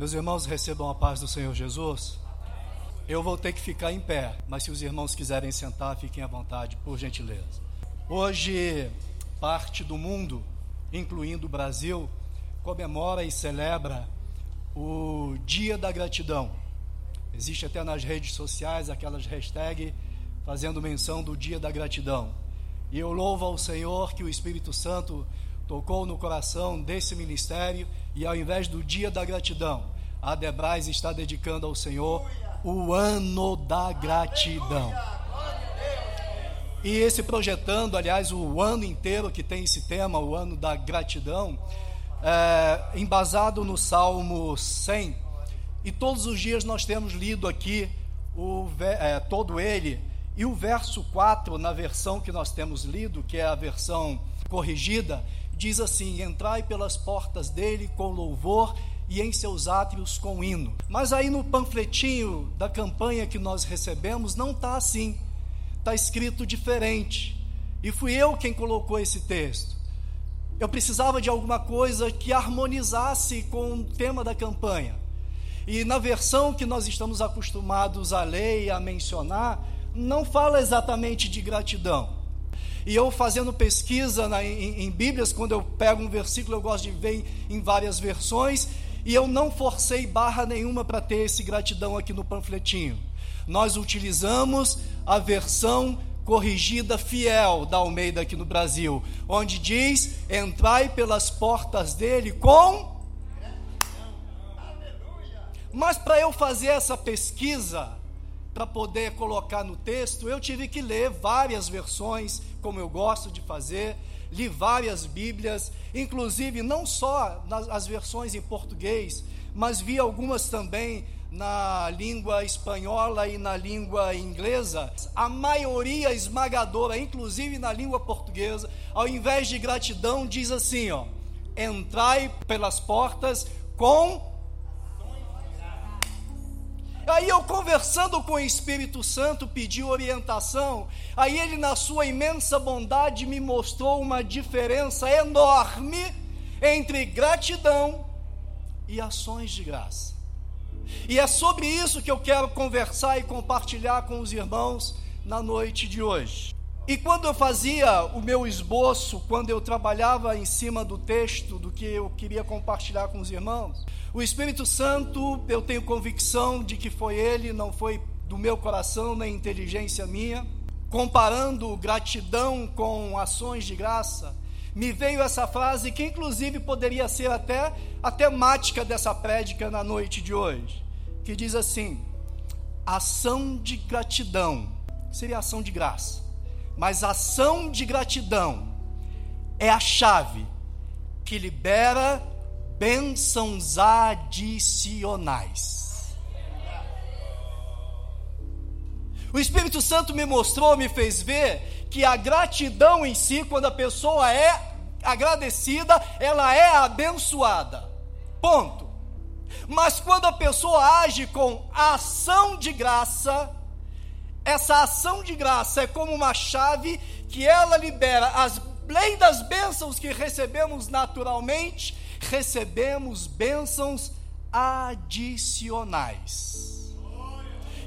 Meus irmãos, recebam a paz do Senhor Jesus. Eu vou ter que ficar em pé, mas se os irmãos quiserem sentar, fiquem à vontade, por gentileza. Hoje, parte do mundo, incluindo o Brasil, comemora e celebra o Dia da Gratidão. Existe até nas redes sociais aquelas hashtags fazendo menção do Dia da Gratidão. E eu louvo ao Senhor que o Espírito Santo tocou no coração desse ministério e ao invés do dia da gratidão, a Debrais está dedicando ao Senhor o ano da gratidão. E esse projetando, aliás, o ano inteiro que tem esse tema, o ano da gratidão, é, embasado no Salmo 100. E todos os dias nós temos lido aqui o, é, todo ele, e o verso 4, na versão que nós temos lido, que é a versão corrigida, diz assim: Entrai pelas portas dele com louvor e em seus átrios com hino. Mas aí no panfletinho da campanha que nós recebemos não está assim, está escrito diferente. E fui eu quem colocou esse texto. Eu precisava de alguma coisa que harmonizasse com o tema da campanha. E na versão que nós estamos acostumados a ler e a mencionar, não fala exatamente de gratidão e eu fazendo pesquisa na, em, em, Bíblias, quando eu pego um versículo, eu gosto de ver em, em várias versões, e eu não forcei barra nenhuma para ter esse gratidão aqui no panfletinho. Nós utilizamos a versão corrigida fiel da Almeida aqui no Brasil, onde diz: entrai pelas portas dele com. Mas para eu fazer essa pesquisa, para poder colocar no texto, eu tive que ler várias versões, como eu gosto de fazer, li várias Bíblias, inclusive não só nas as versões em português, mas vi algumas também na língua espanhola e na língua inglesa, a maioria esmagadora, inclusive na língua portuguesa, ao invés de gratidão, diz assim: ó, entrai pelas portas com Aí eu conversando com o Espírito Santo, pedi orientação. Aí ele, na sua imensa bondade, me mostrou uma diferença enorme entre gratidão e ações de graça. E é sobre isso que eu quero conversar e compartilhar com os irmãos na noite de hoje. E quando eu fazia o meu esboço, quando eu trabalhava em cima do texto do que eu queria compartilhar com os irmãos, o Espírito Santo, eu tenho convicção de que foi ele, não foi do meu coração nem inteligência minha, comparando gratidão com ações de graça, me veio essa frase que inclusive poderia ser até a temática dessa prédica na noite de hoje, que diz assim: ação de gratidão, seria ação de graça mas a ação de gratidão é a chave que libera bênçãos adicionais. O Espírito Santo me mostrou, me fez ver que a gratidão em si, quando a pessoa é agradecida, ela é abençoada. Ponto. Mas quando a pessoa age com ação de graça, essa ação de graça é como uma chave que ela libera as além das bênçãos que recebemos naturalmente, recebemos bênçãos adicionais.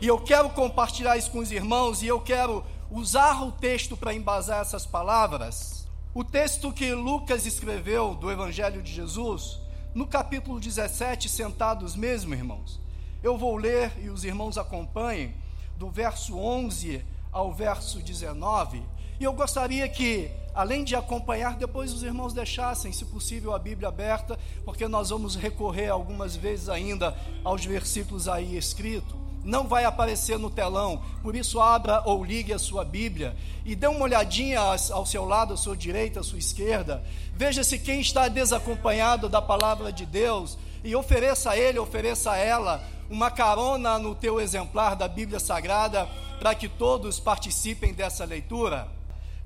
E eu quero compartilhar isso com os irmãos e eu quero usar o texto para embasar essas palavras. O texto que Lucas escreveu do Evangelho de Jesus, no capítulo 17, sentados mesmo, irmãos. Eu vou ler e os irmãos acompanhem do verso 11 ao verso 19. E eu gostaria que, além de acompanhar, depois os irmãos deixassem, se possível, a Bíblia aberta, porque nós vamos recorrer algumas vezes ainda aos versículos aí escritos. Não vai aparecer no telão, por isso abra ou ligue a sua Bíblia e dê uma olhadinha ao seu lado, à sua direita, à sua esquerda. Veja se quem está desacompanhado da palavra de Deus e ofereça a ele, ofereça a ela uma carona no teu exemplar da Bíblia Sagrada para que todos participem dessa leitura.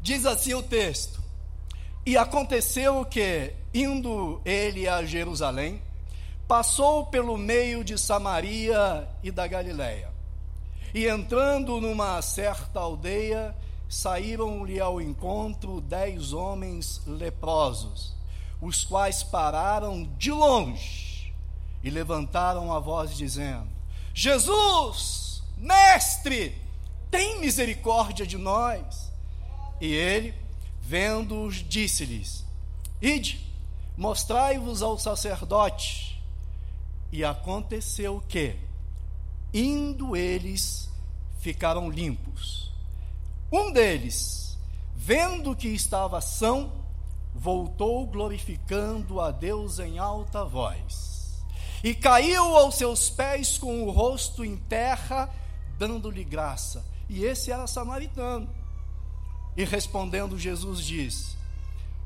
Diz assim o texto: E aconteceu que, indo ele a Jerusalém, passou pelo meio de Samaria e da Galiléia. E entrando numa certa aldeia, saíram-lhe ao encontro dez homens leprosos, os quais pararam de longe e levantaram a voz dizendo: Jesus, mestre, tem misericórdia de nós. E ele, vendo-os, disse-lhes: Ide, mostrai-vos ao sacerdote. E aconteceu que, indo eles, ficaram limpos. Um deles, vendo que estava são, voltou glorificando a Deus em alta voz. E caiu aos seus pés com o rosto em terra, dando-lhe graça. E esse era samaritano. E respondendo, Jesus disse: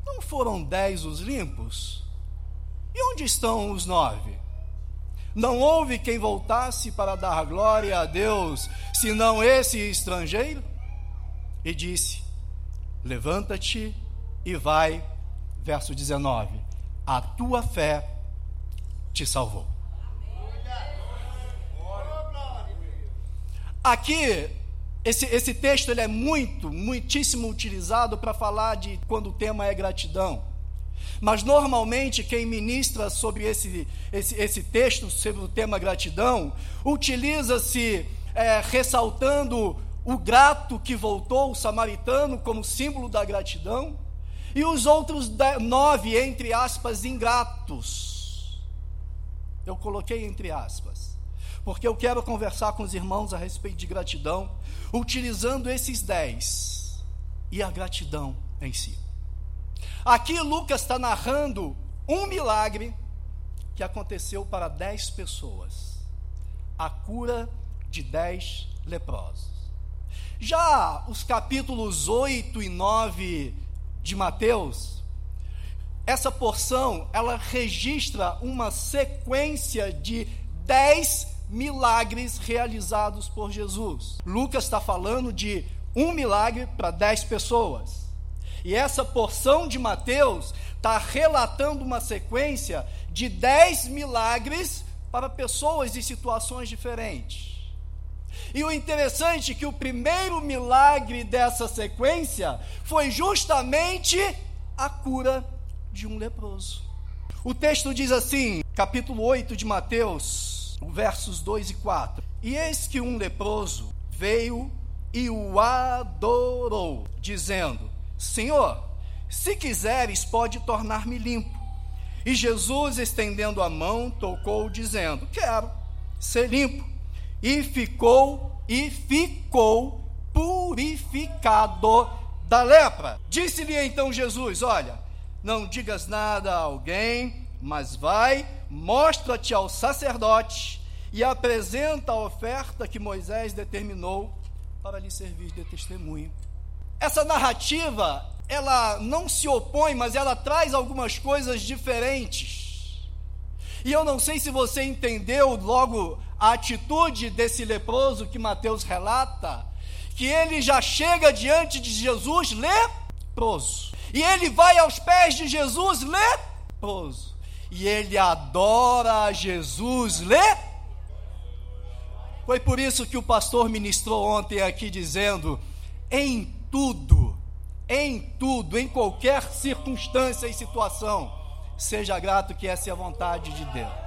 Não foram dez os limpos? E onde estão os nove? Não houve quem voltasse para dar glória a Deus, senão esse estrangeiro? E disse: Levanta-te e vai. Verso 19: A tua fé te salvou. Aqui, esse, esse texto ele é muito, muitíssimo utilizado para falar de quando o tema é gratidão. Mas normalmente quem ministra sobre esse, esse, esse texto, sobre o tema gratidão, utiliza-se é, ressaltando o grato que voltou, o samaritano, como símbolo da gratidão, e os outros nove, entre aspas, ingratos. Coloquei entre aspas, porque eu quero conversar com os irmãos a respeito de gratidão, utilizando esses dez e a gratidão em si. Aqui Lucas está narrando um milagre que aconteceu para dez pessoas: a cura de dez leprosos. Já os capítulos 8 e 9 de Mateus, essa porção ela registra uma sequência de dez milagres realizados por Jesus. Lucas está falando de um milagre para dez pessoas. E essa porção de Mateus está relatando uma sequência de dez milagres para pessoas em situações diferentes. E o interessante é que o primeiro milagre dessa sequência foi justamente a cura de um leproso. O texto diz assim, capítulo 8 de Mateus, versos 2 e 4: E eis que um leproso veio e o adorou, dizendo: Senhor, se quiseres, pode tornar-me limpo. E Jesus, estendendo a mão, tocou, dizendo: Quero ser limpo. E ficou, e ficou purificado da lepra. Disse-lhe então Jesus: Olha, não digas nada a alguém, mas vai, mostra-te ao sacerdote e apresenta a oferta que Moisés determinou para lhe servir de testemunho. Essa narrativa, ela não se opõe, mas ela traz algumas coisas diferentes. E eu não sei se você entendeu logo a atitude desse leproso que Mateus relata, que ele já chega diante de Jesus leproso. E ele vai aos pés de Jesus leproso. E ele adora Jesus leproso. Foi por isso que o pastor ministrou ontem aqui dizendo: em tudo, em tudo, em qualquer circunstância e situação, seja grato que essa é a vontade de Deus.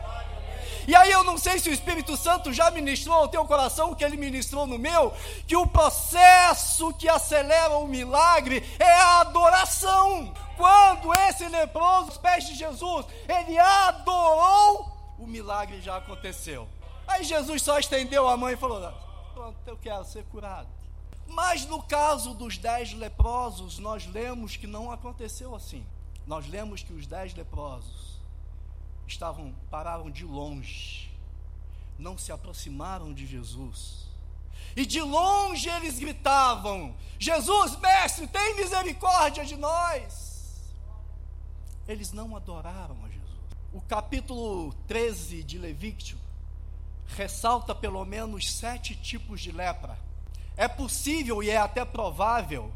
E aí eu não sei se o Espírito Santo já ministrou ao teu coração o que ele ministrou no meu, que o processo que acelera o milagre é a adoração. Quando esse leproso, os pés de Jesus, ele adorou, o milagre já aconteceu. Aí Jesus só estendeu a mão e falou: Pronto, eu quero ser curado. Mas no caso dos dez leprosos, nós lemos que não aconteceu assim. Nós lemos que os dez leprosos estavam pararam de longe, não se aproximaram de Jesus. E de longe eles gritavam: Jesus, mestre, tem misericórdia de nós. Eles não adoraram a Jesus. O capítulo 13 de Levítico ressalta pelo menos sete tipos de lepra é possível e é até provável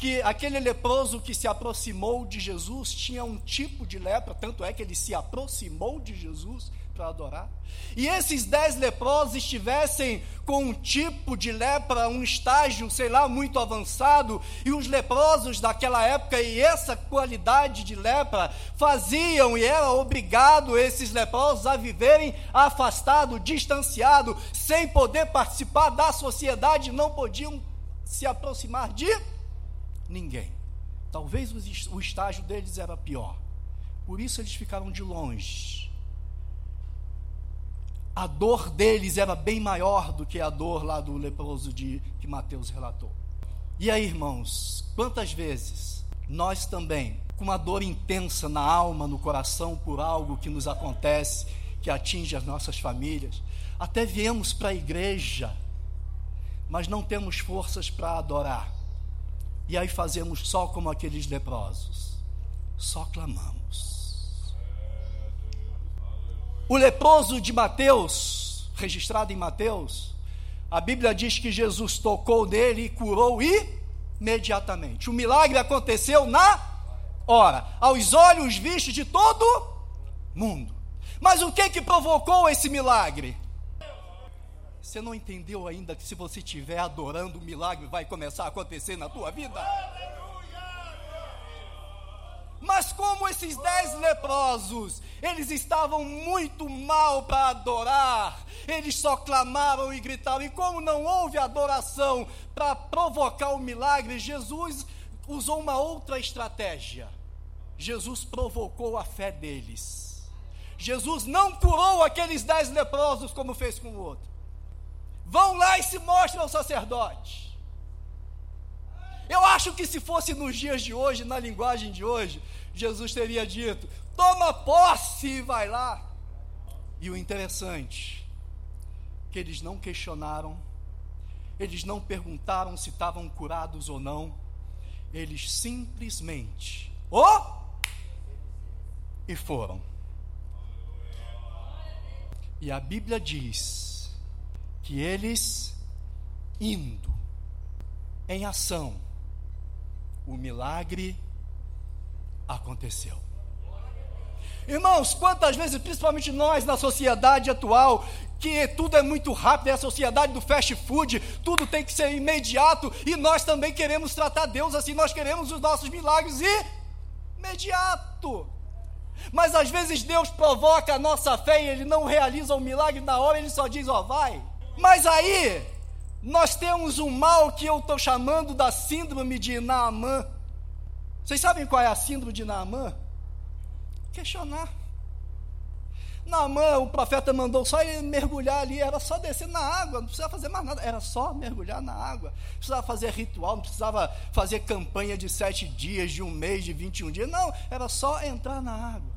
que aquele leproso que se aproximou de Jesus tinha um tipo de lepra, tanto é que ele se aproximou de Jesus para adorar, e esses dez leprosos estivessem com um tipo de lepra, um estágio, sei lá, muito avançado, e os leprosos daquela época e essa qualidade de lepra faziam e era obrigado esses leprosos a viverem afastados, distanciados, sem poder participar da sociedade, não podiam se aproximar de ninguém. Talvez o estágio deles era pior. Por isso eles ficaram de longe. A dor deles era bem maior do que a dor lá do leproso de, que Mateus relatou. E aí, irmãos, quantas vezes nós também, com uma dor intensa na alma, no coração, por algo que nos acontece, que atinge as nossas famílias, até viemos para a igreja, mas não temos forças para adorar e aí fazemos só como aqueles leprosos, só clamamos. O leproso de Mateus, registrado em Mateus, a Bíblia diz que Jesus tocou nele e curou imediatamente. O milagre aconteceu na hora, aos olhos vistos de todo mundo. Mas o que que provocou esse milagre? Você não entendeu ainda que se você estiver adorando, o milagre vai começar a acontecer na tua vida? Mas como esses dez leprosos, eles estavam muito mal para adorar, eles só clamaram e gritaram, e como não houve adoração para provocar o milagre, Jesus usou uma outra estratégia. Jesus provocou a fé deles. Jesus não curou aqueles dez leprosos como fez com o outro vão lá e se mostram ao sacerdote. Eu acho que se fosse nos dias de hoje, na linguagem de hoje, Jesus teria dito: toma posse e vai lá. E o interessante, que eles não questionaram, eles não perguntaram se estavam curados ou não, eles simplesmente, oh! E foram. E a Bíblia diz que eles, indo em ação, o milagre aconteceu. Irmãos, quantas vezes, principalmente nós na sociedade atual, que tudo é muito rápido, é a sociedade do fast food, tudo tem que ser imediato, e nós também queremos tratar Deus assim, nós queremos os nossos milagres imediato. Mas às vezes Deus provoca a nossa fé e Ele não realiza o milagre na hora, Ele só diz: Ó, vai, mas aí, nós temos um mal que eu estou chamando da síndrome de Naamã. Vocês sabem qual é a síndrome de Naamã? Questionar. Naamã, o profeta mandou só ele mergulhar ali, era só descer na água, não precisava fazer mais nada, era só mergulhar na água. Não precisava fazer ritual, não precisava fazer campanha de sete dias, de um mês, de 21 dias, não, era só entrar na água.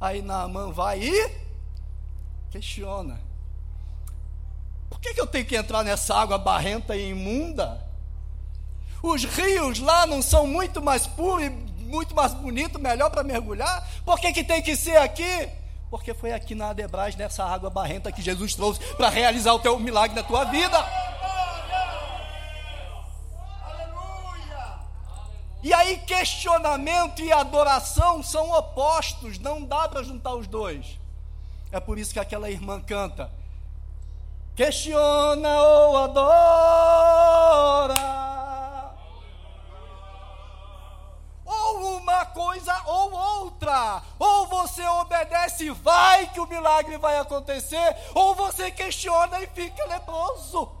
Aí Naamã vai e questiona. Por que, que eu tenho que entrar nessa água barrenta e imunda? Os rios lá não são muito mais puros e muito mais bonitos, melhor para mergulhar? Por que, que tem que ser aqui? Porque foi aqui na Adebras, nessa água barrenta que Jesus trouxe para realizar o teu milagre na tua vida. E aí, questionamento e adoração são opostos, não dá para juntar os dois. É por isso que aquela irmã canta: questiona ou adora. Ou uma coisa ou outra. Ou você obedece e vai que o milagre vai acontecer, ou você questiona e fica leproso.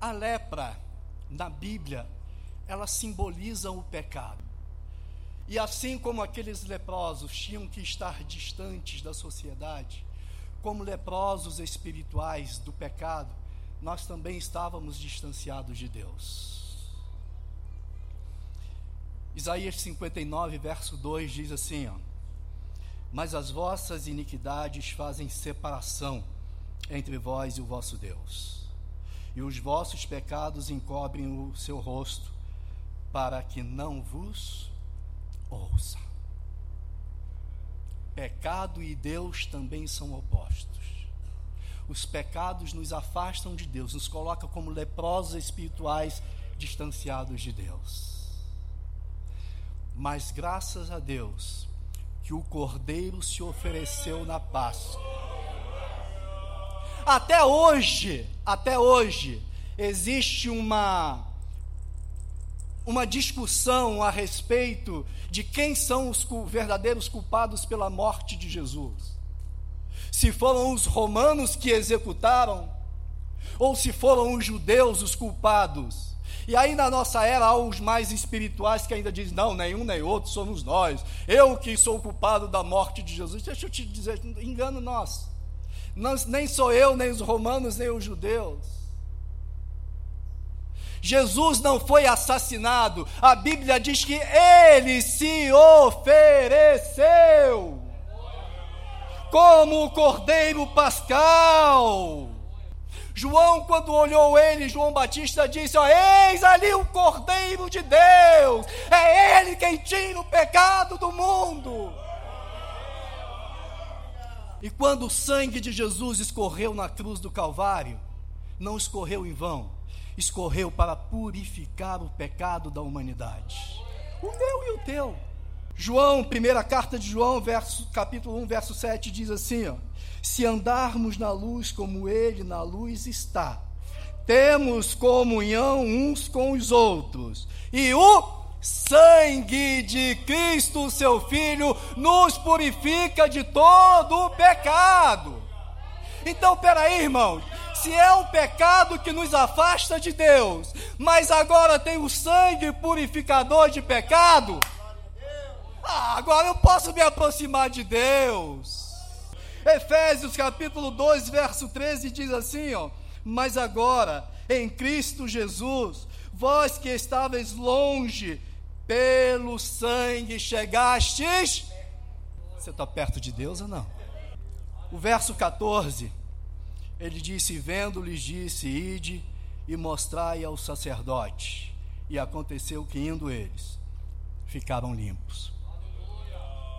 A lepra, na Bíblia, ela simboliza o pecado. E assim como aqueles leprosos tinham que estar distantes da sociedade, como leprosos espirituais do pecado, nós também estávamos distanciados de Deus. Isaías 59, verso 2 diz assim: ó, Mas as vossas iniquidades fazem separação entre vós e o vosso Deus, e os vossos pecados encobrem o seu rosto, para que não vos ouça. Pecado e Deus também são opostos. Os pecados nos afastam de Deus, nos colocam como leprosos espirituais distanciados de Deus. Mas graças a Deus, que o Cordeiro se ofereceu na Páscoa. Até hoje, até hoje, existe uma uma discussão a respeito de quem são os verdadeiros culpados pela morte de Jesus. Se foram os romanos que executaram, ou se foram os judeus os culpados. E aí na nossa era há os mais espirituais que ainda dizem, não, nenhum nem outro, somos nós. Eu que sou culpado da morte de Jesus. Deixa eu te dizer, engano nós. Não, nem sou eu, nem os romanos, nem os judeus. Jesus não foi assassinado, a Bíblia diz que ele se ofereceu como o cordeiro pascal. João, quando olhou ele, João Batista disse: ó, Eis ali o Cordeiro de Deus, é Ele quem tira o pecado do mundo. E quando o sangue de Jesus escorreu na cruz do Calvário, não escorreu em vão, escorreu para purificar o pecado da humanidade. O meu e o teu. João, primeira carta de João, verso, capítulo 1, verso 7, diz assim: ó, Se andarmos na luz como ele na luz está, temos comunhão uns com os outros, e o sangue de Cristo, seu Filho, nos purifica de todo o pecado. Então, peraí, irmãos, se é o pecado que nos afasta de Deus, mas agora tem o sangue purificador de pecado, ah, agora eu posso me aproximar de Deus. Efésios capítulo 2, verso 13 diz assim, ó: "Mas agora, em Cristo Jesus, vós que estáveis longe, pelo sangue chegastes. Você está perto de Deus ou não? O verso 14 ele disse: Vendo-lhes, disse: Ide e mostrai ao sacerdote. E aconteceu que, indo eles, ficaram limpos.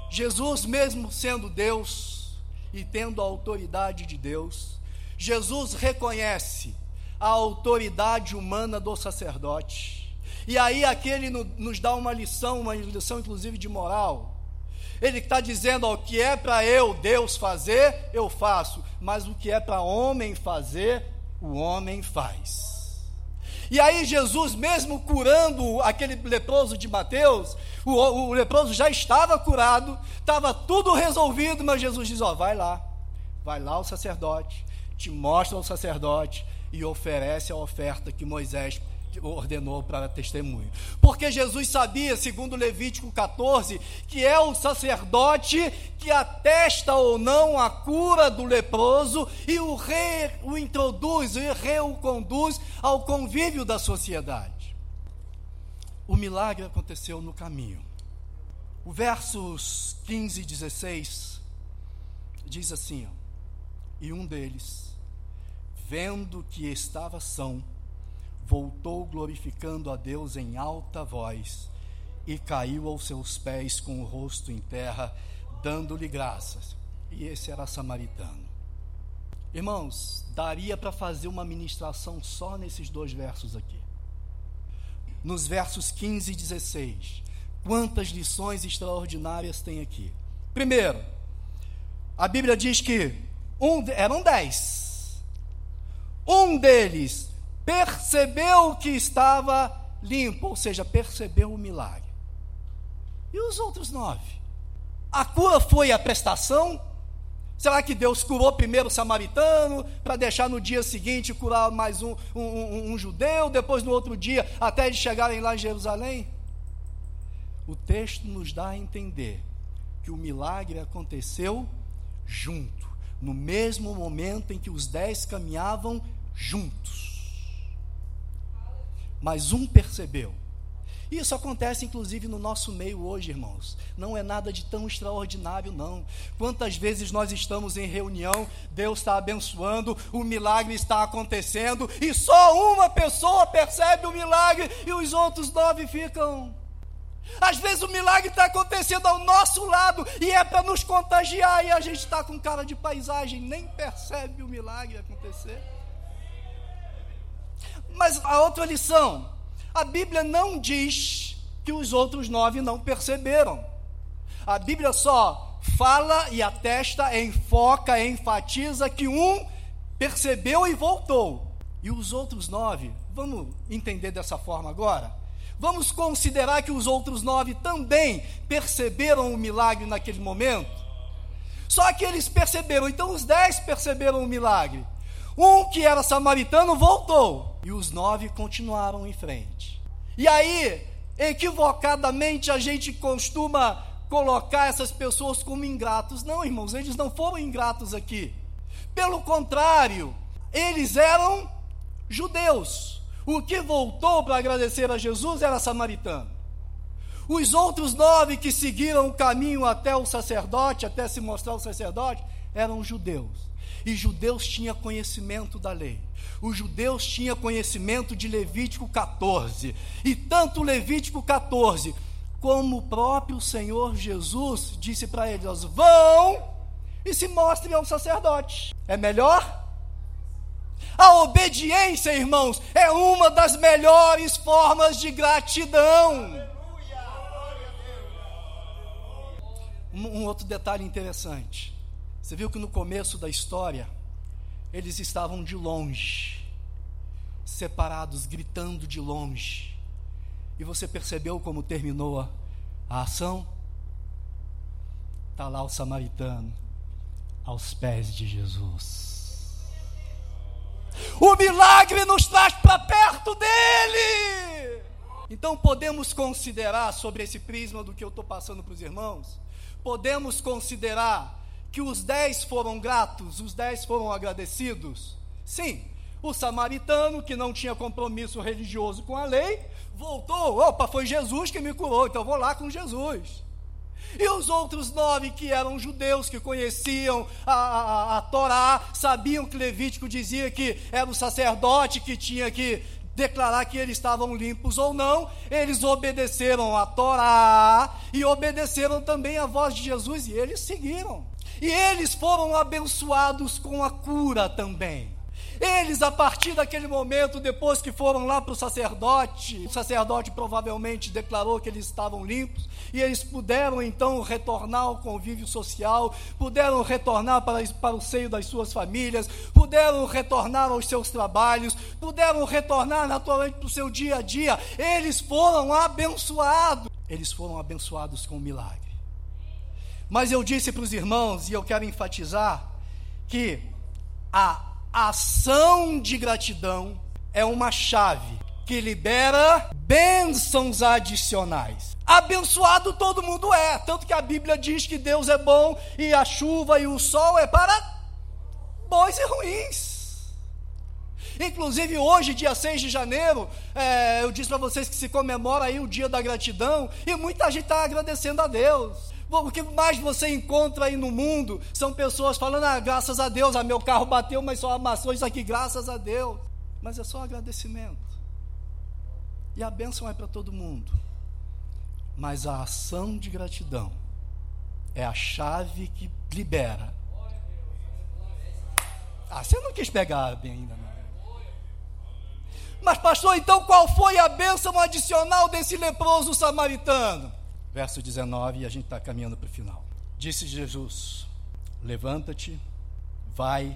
Jesus, mesmo sendo Deus e tendo a autoridade de Deus, Jesus reconhece a autoridade humana do sacerdote. E aí aquele nos dá uma lição, uma lição inclusive de moral. Ele está dizendo: ó, o que é para eu, Deus, fazer, eu faço, mas o que é para homem fazer, o homem faz. E aí, Jesus, mesmo curando aquele leproso de Mateus, o, o leproso já estava curado, estava tudo resolvido, mas Jesus diz: Ó, vai lá, vai lá o sacerdote, te mostra o sacerdote e oferece a oferta que Moisés ordenou para testemunho. Porque Jesus sabia, segundo Levítico 14, que é o sacerdote que atesta ou não a cura do leproso e o rei o introduz, o rei o conduz ao convívio da sociedade. O milagre aconteceu no caminho. O versos 15 e 16 diz assim: ó, E um deles, vendo que estava são, voltou glorificando a Deus em alta voz e caiu aos seus pés com o rosto em terra, dando-lhe graças. E esse era samaritano. Irmãos, daria para fazer uma ministração só nesses dois versos aqui. Nos versos 15 e 16. Quantas lições extraordinárias tem aqui. Primeiro, a Bíblia diz que um, eram dez. Um deles percebeu que estava limpo, ou seja, percebeu o milagre. E os outros nove? A cura foi a prestação? Será que Deus curou primeiro o samaritano, para deixar no dia seguinte curar mais um, um, um, um, judeu, depois no outro dia, até eles chegarem lá em Jerusalém? O texto nos dá a entender que o milagre aconteceu junto, no mesmo momento em que os dez caminhavam juntos mas um percebeu. Isso acontece inclusive no nosso meio hoje, irmãos. Não é nada de tão extraordinário, não. Quantas vezes nós estamos em reunião, Deus está abençoando, o milagre está acontecendo, e só uma pessoa percebe o milagre e os outros nove ficam. Às vezes o milagre está acontecendo ao nosso lado e é para nos contagiar, e a gente está com cara de paisagem, nem percebe o milagre acontecer. Mas a outra lição, a Bíblia não diz que os outros nove não perceberam. A Bíblia só fala e atesta, enfoca, enfatiza que um percebeu e voltou. E os outros nove, vamos entender dessa forma agora? Vamos considerar que os outros nove também perceberam o milagre naquele momento? Só que eles perceberam, então os dez perceberam o milagre. Um que era samaritano voltou, e os nove continuaram em frente. E aí, equivocadamente, a gente costuma colocar essas pessoas como ingratos. Não, irmãos, eles não foram ingratos aqui. Pelo contrário, eles eram judeus. O que voltou para agradecer a Jesus era samaritano. Os outros nove que seguiram o caminho até o sacerdote, até se mostrar o sacerdote, eram judeus. E judeus tinham conhecimento da lei. Os judeus tinham conhecimento de Levítico 14. E tanto Levítico 14 como o próprio Senhor Jesus disse para eles: vão e se mostrem ao sacerdote. É melhor? A obediência, irmãos, é uma das melhores formas de gratidão. Um, um outro detalhe interessante. Você viu que no começo da história, eles estavam de longe, separados, gritando de longe. E você percebeu como terminou a, ação? Está lá o samaritano, aos pés de Jesus. O milagre nos traz para perto dele. Então podemos considerar sobre esse prisma do que eu estou passando para os irmãos, podemos considerar que os dez foram gratos, os dez foram agradecidos? Sim. O samaritano, que não tinha compromisso religioso com a lei, voltou. Opa, foi Jesus que me curou, então vou lá com Jesus. E os outros nove que eram judeus, que conheciam a, a, a, Torá, sabiam que Levítico dizia que era o sacerdote que tinha que declarar que eles estavam limpos ou não, eles obedeceram a Torá e obedeceram também a voz de Jesus e eles seguiram. E eles foram abençoados com a cura também. Eles, a partir daquele momento, depois que foram lá para o sacerdote, o sacerdote provavelmente declarou que eles estavam limpos, e eles puderam então retornar ao convívio social, puderam retornar para, para o seio das suas famílias, puderam retornar aos seus trabalhos, puderam retornar naturalmente para o seu dia a dia. Eles foram abençoados. Eles foram abençoados com o milagre. Mas eu disse para os irmãos, e eu quero enfatizar, que a ação de gratidão é uma chave que libera bênçãos adicionais. Abençoado todo mundo é, tanto que a Bíblia diz que Deus é bom e a chuva e o sol é para bons e ruins. Inclusive hoje, dia 6 de janeiro, é, eu disse para vocês que se comemora aí o dia da gratidão e muita gente está agradecendo a Deus. O que mais você encontra aí no mundo são pessoas falando: ah, graças a Deus, ah, meu carro bateu, mas só amassou isso aqui, graças a Deus. Mas é só agradecimento. E a bênção é para todo mundo. Mas a ação de gratidão é a chave que libera. Ah, você não quis pegar bem ainda, não. Mas, pastor, então qual foi a bênção adicional desse leproso samaritano? Verso 19, e a gente está caminhando para o final. Disse Jesus: Levanta-te, vai,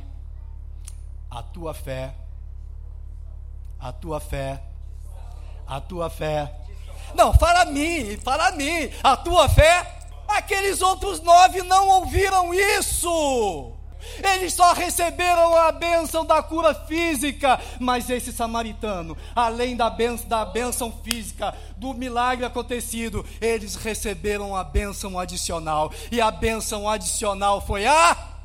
a tua fé, a tua fé, a tua fé. Não, fala a mim, fala a mim, a tua fé. Aqueles outros nove não ouviram isso. Eles só receberam a bênção da cura física, mas esse samaritano, além da bênção, da bênção física, do milagre acontecido, eles receberam a bênção adicional, e a bênção adicional foi a.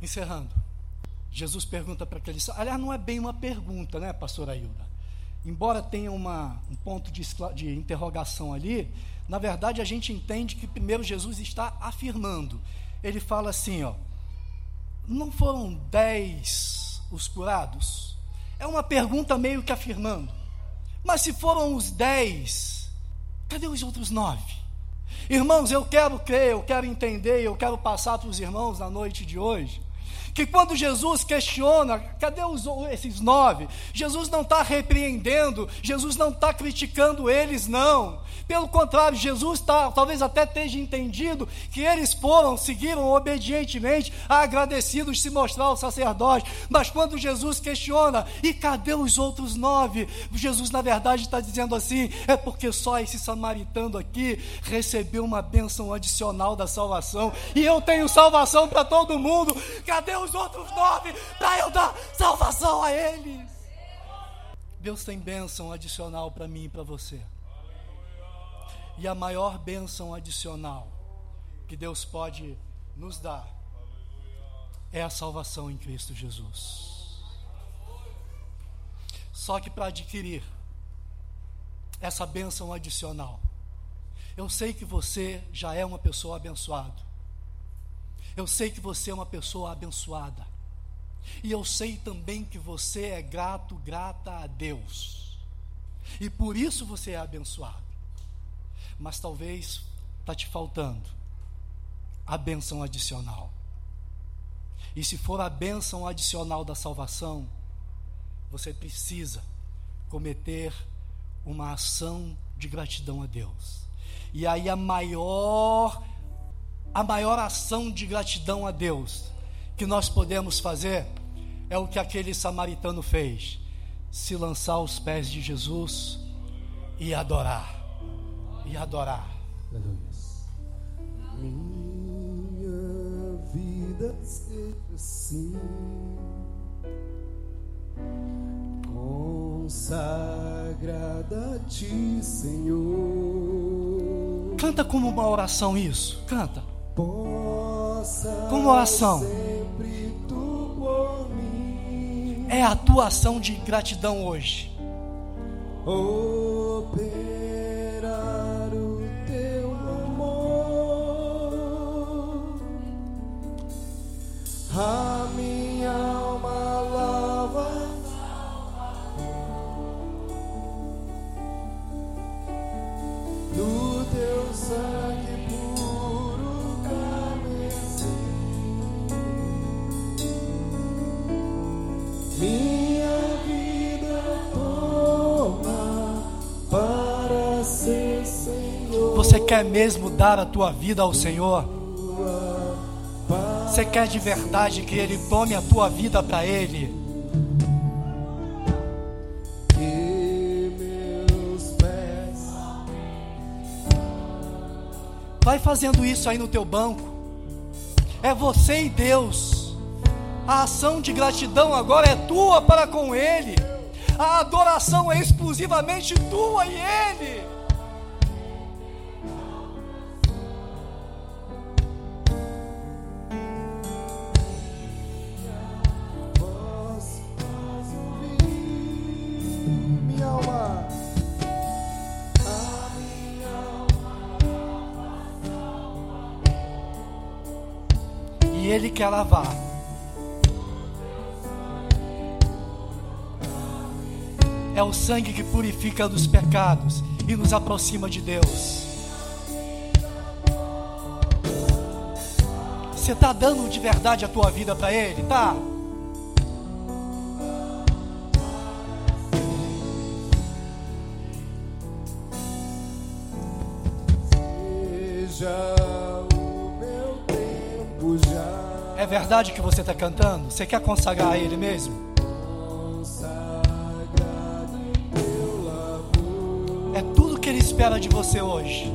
Encerrando, Jesus pergunta para aqueles. Aliás, não é bem uma pergunta, né, pastor Ailda? Embora tenha uma, um ponto de, de interrogação ali, na verdade a gente entende que primeiro Jesus está afirmando. Ele fala assim, ó, não foram dez os curados? É uma pergunta meio que afirmando. Mas se foram os dez, cadê os outros nove? Irmãos, eu quero crer, eu quero entender, eu quero passar para os irmãos na noite de hoje que quando Jesus questiona, cadê os, esses nove? Jesus não está repreendendo, Jesus não está criticando eles, não. Pelo contrário, Jesus tá, talvez até esteja entendido que eles foram, seguiram obedientemente, agradecidos de se mostrar ao sacerdote. Mas quando Jesus questiona, e cadê os outros nove? Jesus, na verdade, está dizendo assim: é porque só esse samaritano aqui recebeu uma bênção adicional da salvação, e eu tenho salvação para todo mundo. Cadê os outros nove para eu dar salvação a eles? Deus tem bênção adicional para mim e para você. E a maior bênção adicional que Deus pode nos dar é a salvação em Cristo Jesus. Só que para adquirir essa bênção adicional, eu sei que você já é uma pessoa abençoada. Eu sei que você é uma pessoa abençoada. E eu sei também que você é grato, grata a Deus. E por isso você é abençoado mas talvez está te faltando a bênção adicional. E se for a bênção adicional da salvação, você precisa cometer uma ação de gratidão a Deus. E aí a maior a maior ação de gratidão a Deus que nós podemos fazer é o que aquele samaritano fez: se lançar aos pés de Jesus e adorar e adorar. Minha vida seja assim, consagrada a ti, Senhor. Canta como uma oração isso, canta. Como oração. É a tua ação de gratidão hoje. Quer mesmo dar a tua vida ao Senhor? Você quer de verdade que Ele tome a tua vida para Ele? Vai fazendo isso aí no teu banco. É você e Deus. A ação de gratidão agora é tua para com Ele. A adoração é exclusivamente tua e Ele. Ele quer lavar. É o sangue que purifica dos pecados e nos aproxima de Deus. Você está dando de verdade a tua vida para Ele, tá? Verdade que você está cantando? Você quer consagrar a Ele mesmo? É tudo que Ele espera de você hoje.